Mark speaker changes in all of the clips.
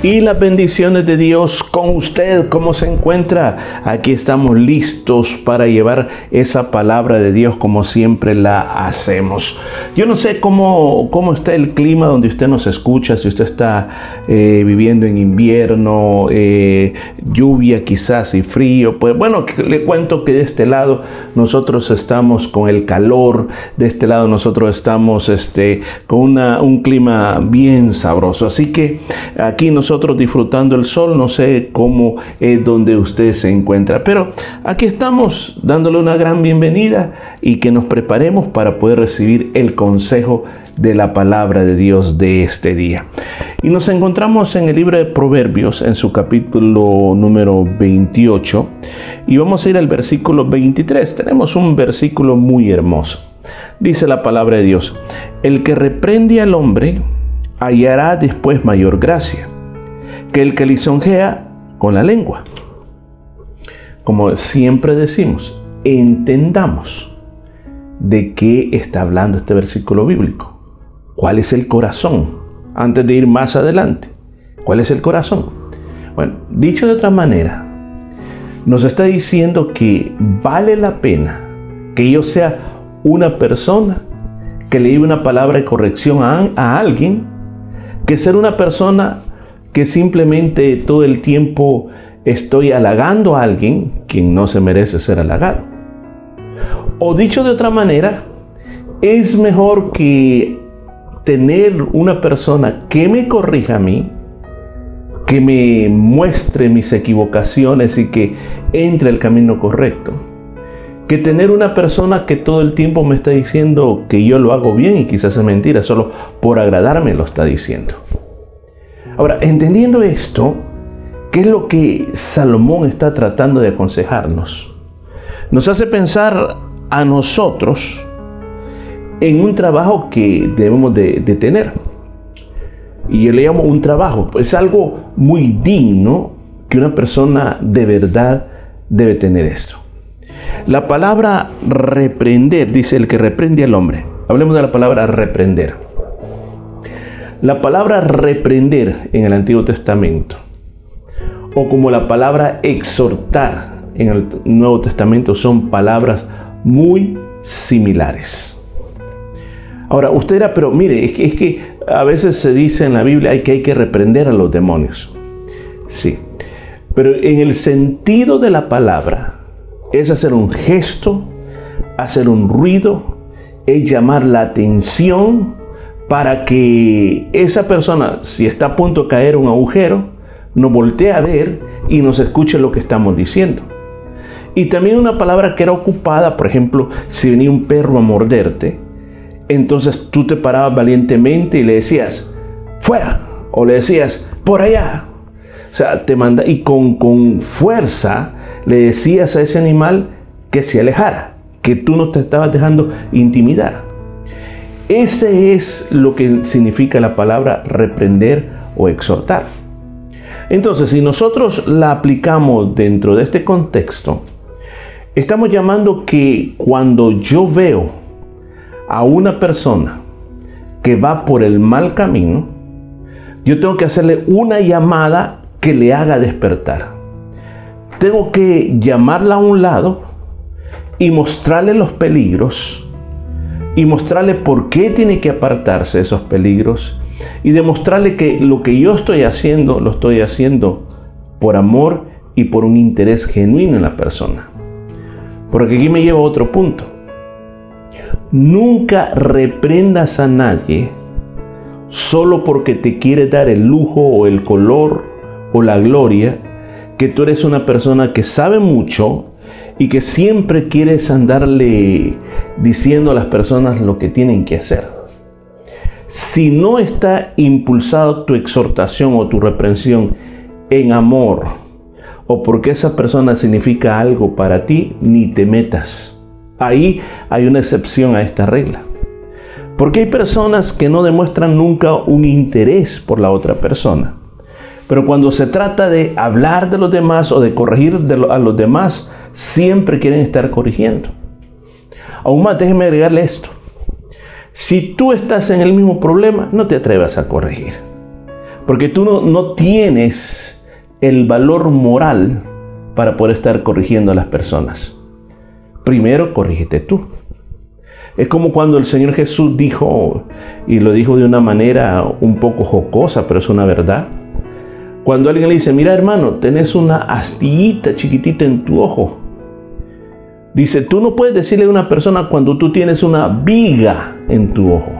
Speaker 1: Y las bendiciones de Dios con usted. ¿Cómo se encuentra? Aquí estamos listos para llevar esa palabra de Dios como siempre la hacemos. Yo no sé cómo, cómo está el clima donde usted nos escucha, si usted está eh, viviendo en invierno, eh, lluvia quizás y frío. Pues bueno, le cuento que de este lado nosotros estamos con el calor, de este lado nosotros estamos este, con una, un clima bien sabroso. Así que aquí nosotros nosotros disfrutando el sol, no sé cómo es donde usted se encuentra, pero aquí estamos dándole una gran bienvenida y que nos preparemos para poder recibir el consejo de la palabra de Dios de este día. Y nos encontramos en el libro de Proverbios, en su capítulo número 28, y vamos a ir al versículo 23. Tenemos un versículo muy hermoso. Dice la palabra de Dios, el que reprende al hombre hallará después mayor gracia que el que lisonjea con la lengua. Como siempre decimos, entendamos de qué está hablando este versículo bíblico. ¿Cuál es el corazón? Antes de ir más adelante, ¿cuál es el corazón? Bueno, dicho de otra manera, nos está diciendo que vale la pena que yo sea una persona que le una palabra de corrección a alguien, que ser una persona que simplemente todo el tiempo estoy halagando a alguien quien no se merece ser halagado. O dicho de otra manera, es mejor que tener una persona que me corrija a mí, que me muestre mis equivocaciones y que entre el camino correcto, que tener una persona que todo el tiempo me está diciendo que yo lo hago bien y quizás es mentira, solo por agradarme lo está diciendo. Ahora, entendiendo esto, ¿qué es lo que Salomón está tratando de aconsejarnos? Nos hace pensar a nosotros en un trabajo que debemos de, tener. Y yo le llamo un trabajo, pues algo muy digno que una persona de verdad debe tener esto. La palabra reprender, dice el que reprende al hombre. Hablemos de la palabra reprender. La palabra reprender en el Antiguo Testamento, o como la palabra exhortar en el Nuevo Testamento, son palabras muy similares. Ahora, usted dirá, pero mire, es que, es que a veces se dice en la Biblia que hay que reprender a los demonios. Sí, pero en el sentido de la palabra es hacer un gesto, hacer un ruido, es llamar la atención, para que esa persona, si está a punto de caer un agujero, nos voltee a ver y nos escuche lo que estamos diciendo. Y también una palabra que era ocupada, por ejemplo, si venía un perro a morderte, entonces tú te parabas valientemente y le decías, fuera, o le decías, por allá. O sea, te manda y con, con fuerza le decías a ese animal que se alejara, que tú no te estabas dejando intimidar. Ese es lo que significa la palabra reprender o exhortar. Entonces, si nosotros la aplicamos dentro de este contexto, estamos llamando que cuando yo veo a una persona que va por el mal camino, yo tengo que hacerle una llamada que le haga despertar. Tengo que llamarla a un lado y mostrarle los peligros y mostrarle por qué tiene que apartarse de esos peligros y demostrarle que lo que yo estoy haciendo lo estoy haciendo por amor y por un interés genuino en la persona. Porque aquí me lleva a otro punto. Nunca reprendas a nadie solo porque te quiere dar el lujo o el color o la gloria que tú eres una persona que sabe mucho y que siempre quieres andarle diciendo a las personas lo que tienen que hacer. si no está impulsado tu exhortación o tu reprensión en amor, o porque esa persona significa algo para ti, ni te metas. Ahí hay una excepción a esta regla. Porque hay personas que no demuestran nunca un interés por la otra persona. Pero cuando se trata de hablar de los demás o de corregir a los demás, siempre quieren estar corrigiendo. Aún más, déjeme agregarle esto. Si tú estás en el mismo problema, no te atrevas a corregir. Porque tú no, no tienes el valor moral para poder estar corrigiendo a las personas. Primero, corrígete tú. Es como cuando el Señor Jesús dijo, y lo dijo de una manera un poco jocosa, pero es una verdad. Cuando alguien le dice, mira hermano, tenés una astillita chiquitita en tu ojo. Dice, tú no puedes decirle a una persona cuando tú tienes una viga en tu ojo.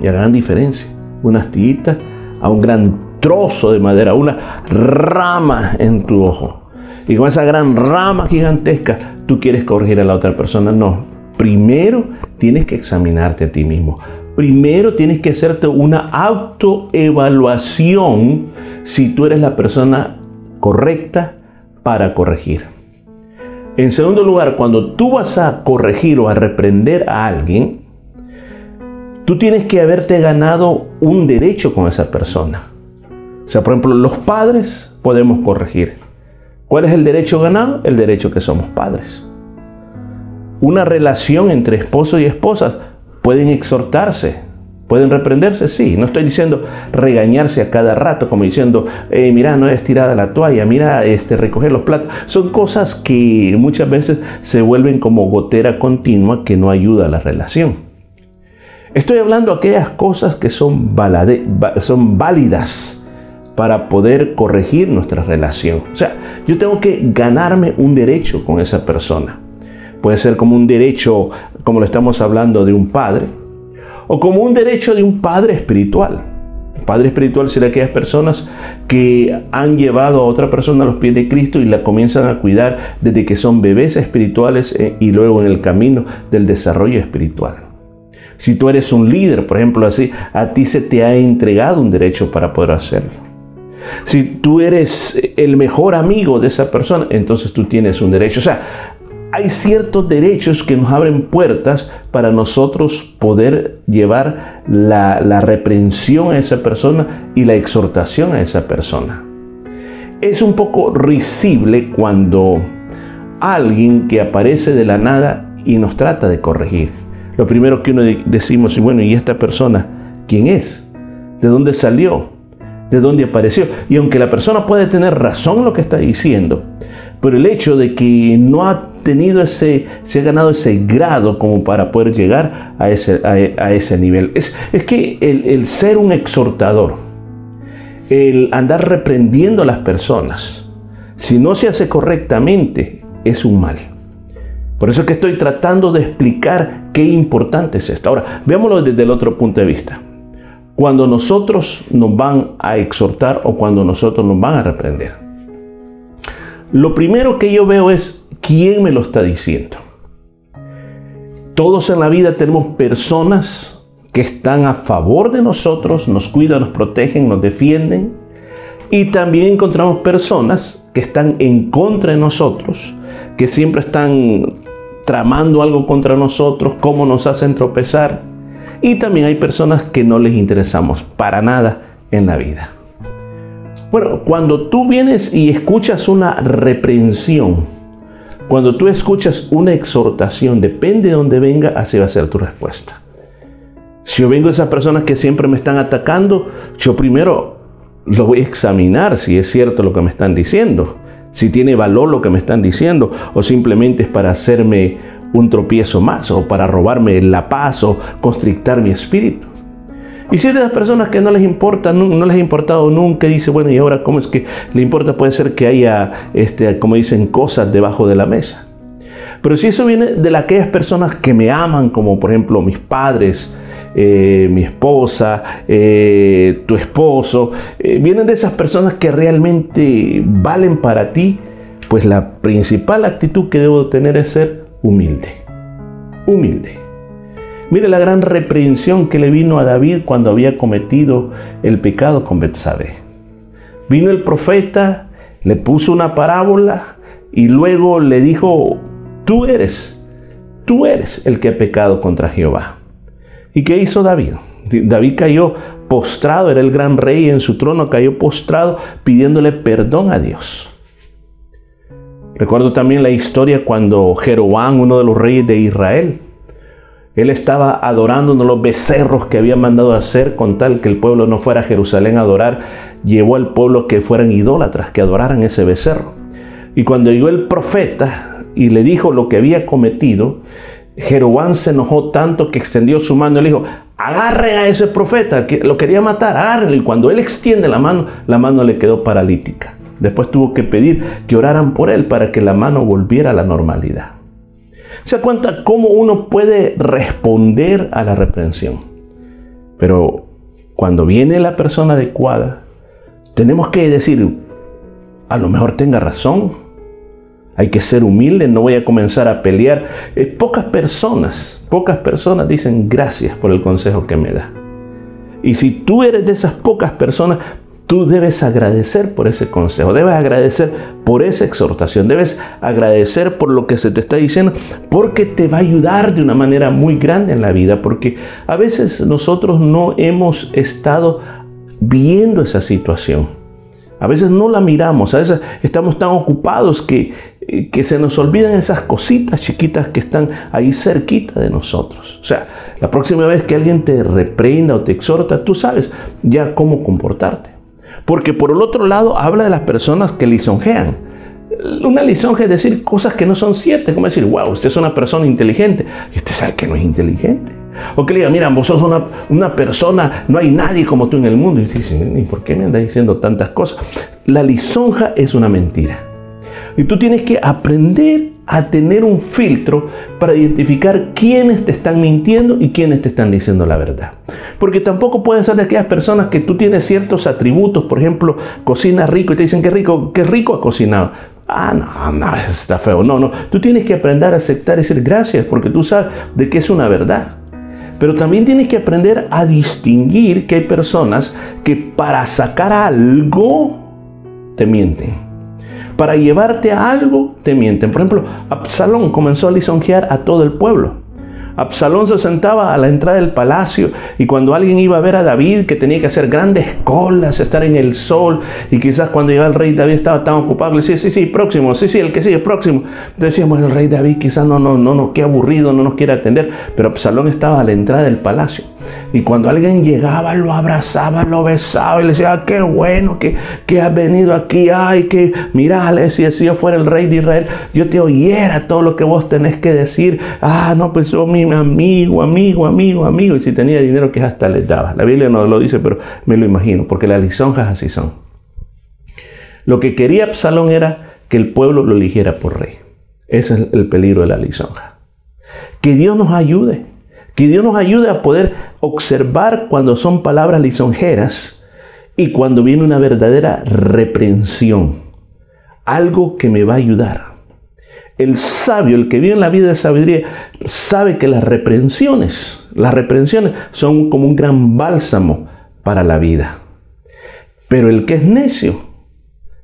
Speaker 1: Y la gran diferencia, una astillita a un gran trozo de madera, una rama en tu ojo. Y con esa gran rama gigantesca, tú quieres corregir a la otra persona. No, primero tienes que examinarte a ti mismo. Primero tienes que hacerte una autoevaluación si tú eres la persona correcta para corregir. En segundo lugar, cuando tú vas a corregir o a reprender a alguien, tú tienes que haberte ganado un derecho con esa persona. O sea, por ejemplo, los padres podemos corregir. ¿Cuál es el derecho ganado? El derecho que somos padres una relación entre esposo y esposas pueden exhortarse, pueden reprenderse, sí. No estoy diciendo regañarse a cada rato, como diciendo, eh, mira, no es tirada la toalla, mira, este, recoger los platos. Son cosas que muchas veces se vuelven como gotera continua que no ayuda a la relación. Estoy hablando de aquellas cosas que son, son válidas para poder corregir nuestra relación. O sea, yo tengo que ganarme un derecho con esa persona. Puede ser como un derecho, como lo estamos hablando, de un padre, o como un derecho de un padre espiritual. padre espiritual será aquellas personas que han llevado a otra persona a los pies de Cristo y la comienzan a cuidar desde que son bebés espirituales eh, y luego en el camino del desarrollo espiritual. Si tú eres un líder, por ejemplo, así, a ti se te ha entregado un derecho para poder hacerlo. Si tú eres el mejor amigo de esa persona, entonces tú tienes un derecho. O sea, hay ciertos derechos que nos abren puertas para nosotros poder llevar la, reprensión a esa persona y la exhortación a esa persona. Es un poco risible cuando alguien que aparece de la nada y nos trata de corregir. Lo primero que uno decimos, bueno, ¿y esta persona quién es? ¿De dónde salió? ¿De dónde apareció? Y aunque la persona puede tener razón lo que está diciendo, pero el hecho de que no ha tenido ese, se ha ganado ese grado como para poder llegar a ese, a, ese nivel. Es, es que el, el, ser un exhortador, el andar reprendiendo a las personas, si no se hace correctamente, es un mal. Por eso es que estoy tratando de explicar qué importante es esto. Ahora, veámoslo desde el otro punto de vista. Cuando nosotros nos van a exhortar o cuando nosotros nos van a reprender. Lo primero que yo veo es ¿Quién me lo está diciendo? Todos en la vida tenemos personas que están a favor de nosotros, nos cuidan, nos protegen, nos defienden. Y también encontramos personas que están en contra de nosotros, que siempre están tramando algo contra nosotros, cómo nos hacen tropezar. Y también hay personas que no les interesamos para nada en la vida. Bueno, cuando tú vienes y escuchas una reprensión, cuando tú escuchas una exhortación, depende de dónde venga, así va a ser tu respuesta. Si yo vengo de esas personas que siempre me están atacando, yo primero lo voy a examinar si es cierto lo que me están diciendo, si tiene valor lo que me están diciendo, o simplemente es para hacerme un tropiezo más, o para robarme la paz, o constrictar mi espíritu. Y si es de las personas que no les importa, no, les ha importado nunca, dice, bueno, ¿y ahora cómo es que le importa? Puede ser que haya, este, como dicen, cosas debajo de la mesa. Pero si eso viene de aquellas personas que me aman, como por ejemplo mis padres, eh, mi esposa, eh, tu esposo, eh, vienen de esas personas que realmente valen para ti, pues la principal actitud que debo tener es ser humilde. Humilde. Mire la gran reprensión que le vino a David cuando había cometido el pecado con Betsabé. Vino el profeta, le puso una parábola y luego le dijo, tú eres, tú eres el que ha pecado contra Jehová. ¿Y qué hizo David? David cayó postrado, era el gran rey en su trono, cayó postrado pidiéndole perdón a Dios. Recuerdo también la historia cuando Jeroboam, uno de los reyes de Israel, él estaba adorando uno los becerros que había mandado hacer con tal que el pueblo no fuera a Jerusalén a adorar. Llevó al pueblo que fueran idólatras, que adoraran ese becerro. Y cuando llegó el profeta y le dijo lo que había cometido, Jeroboam se enojó tanto que extendió su mano y le dijo, agarre a ese profeta, que lo quería matar, agárrelo. Y cuando él extiende la mano, la mano le quedó paralítica. Después tuvo que pedir que oraran por él para que la mano volviera a la normalidad. Se cuenta cómo uno puede responder a la reprensión. Pero cuando viene la persona adecuada, tenemos que decir, a lo mejor tenga razón. Hay que ser humilde, no voy a comenzar a pelear. Eh, pocas personas, pocas personas dicen gracias por el consejo que me da. Y si tú eres de esas pocas personas, Tú debes agradecer por ese consejo, debes agradecer por esa exhortación, debes agradecer por lo que se te está diciendo, porque te va a ayudar de una manera muy grande en la vida, porque a veces nosotros no hemos estado viendo esa situación. A veces no la miramos, a veces estamos tan ocupados que, que se nos olvidan esas cositas chiquitas que están ahí cerquita de nosotros. O sea, la próxima vez que alguien te reprenda o te exhorta, tú sabes ya cómo comportarte. Porque por el otro lado habla de las personas que lisonjean. Una lisonja es decir cosas que no son ciertas, como decir, wow, usted es una persona inteligente. Y usted sabe que no es inteligente. O que le diga, mira, vos sos una, una, persona, no hay nadie como tú en el mundo. Y dice, ¿y por qué me anda diciendo tantas cosas? La lisonja es una mentira. Y tú tienes que aprender a tener un filtro para identificar quiénes te están mintiendo y quiénes te están diciendo la verdad. Porque tampoco pueden ser de aquellas personas que tú tienes ciertos atributos, por ejemplo, cocina rico y te dicen que rico, qué rico ha cocinado. Ah, no, no, está feo. No, no. Tú tienes que aprender a aceptar y decir gracias porque tú sabes de que es una verdad. Pero también tienes que aprender a distinguir que hay personas que para sacar algo te mienten para llevarte a algo, te mienten. Por ejemplo, Absalón comenzó a lisonjear a todo el pueblo. Absalón se sentaba a la entrada del palacio y cuando alguien iba a ver a David que tenía que hacer grandes colas, estar en el sol y quizás cuando llegaba el rey David estaba tan ocupado, le decía, sí, sí, próximo, sí, sí, el que sigue, próximo. Decíamos, el rey David quizás no, no, no, no, qué aburrido, no nos quiere atender, pero Absalón estaba a la entrada del palacio. Y cuando alguien llegaba, lo abrazaba, lo besaba y le decía, ah, qué bueno que, que has venido aquí. Ay, que mira, si, si yo fuera el rey de Israel, yo te oyera todo lo que vos tenés que decir. Ah, no, pues yo mi amigo, amigo, amigo, amigo. Y si tenía dinero, que hasta les daba. La Biblia no lo dice, pero me lo imagino, porque las lisonjas así son. Lo que quería Absalón era que el pueblo lo eligiera por rey. Ese es el peligro de la lisonja. Que Dios nos ayude que Dios nos ayude a poder observar cuando son palabras lisonjeras y cuando viene una verdadera reprensión. Algo que me va a ayudar. El sabio, el que vive en la vida de sabiduría, sabe que las reprensiones, las reprensiones son como un gran bálsamo para la vida. Pero el que es necio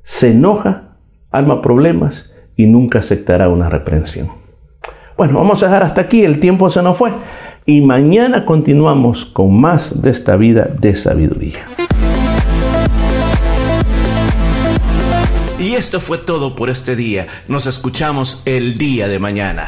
Speaker 1: se enoja, alma problemas y nunca aceptará una reprensión. Bueno, vamos a dejar hasta aquí, el tiempo se nos fue y mañana continuamos con más de esta vida de sabiduría.
Speaker 2: Y esto fue todo por este día. Nos escuchamos el día de mañana.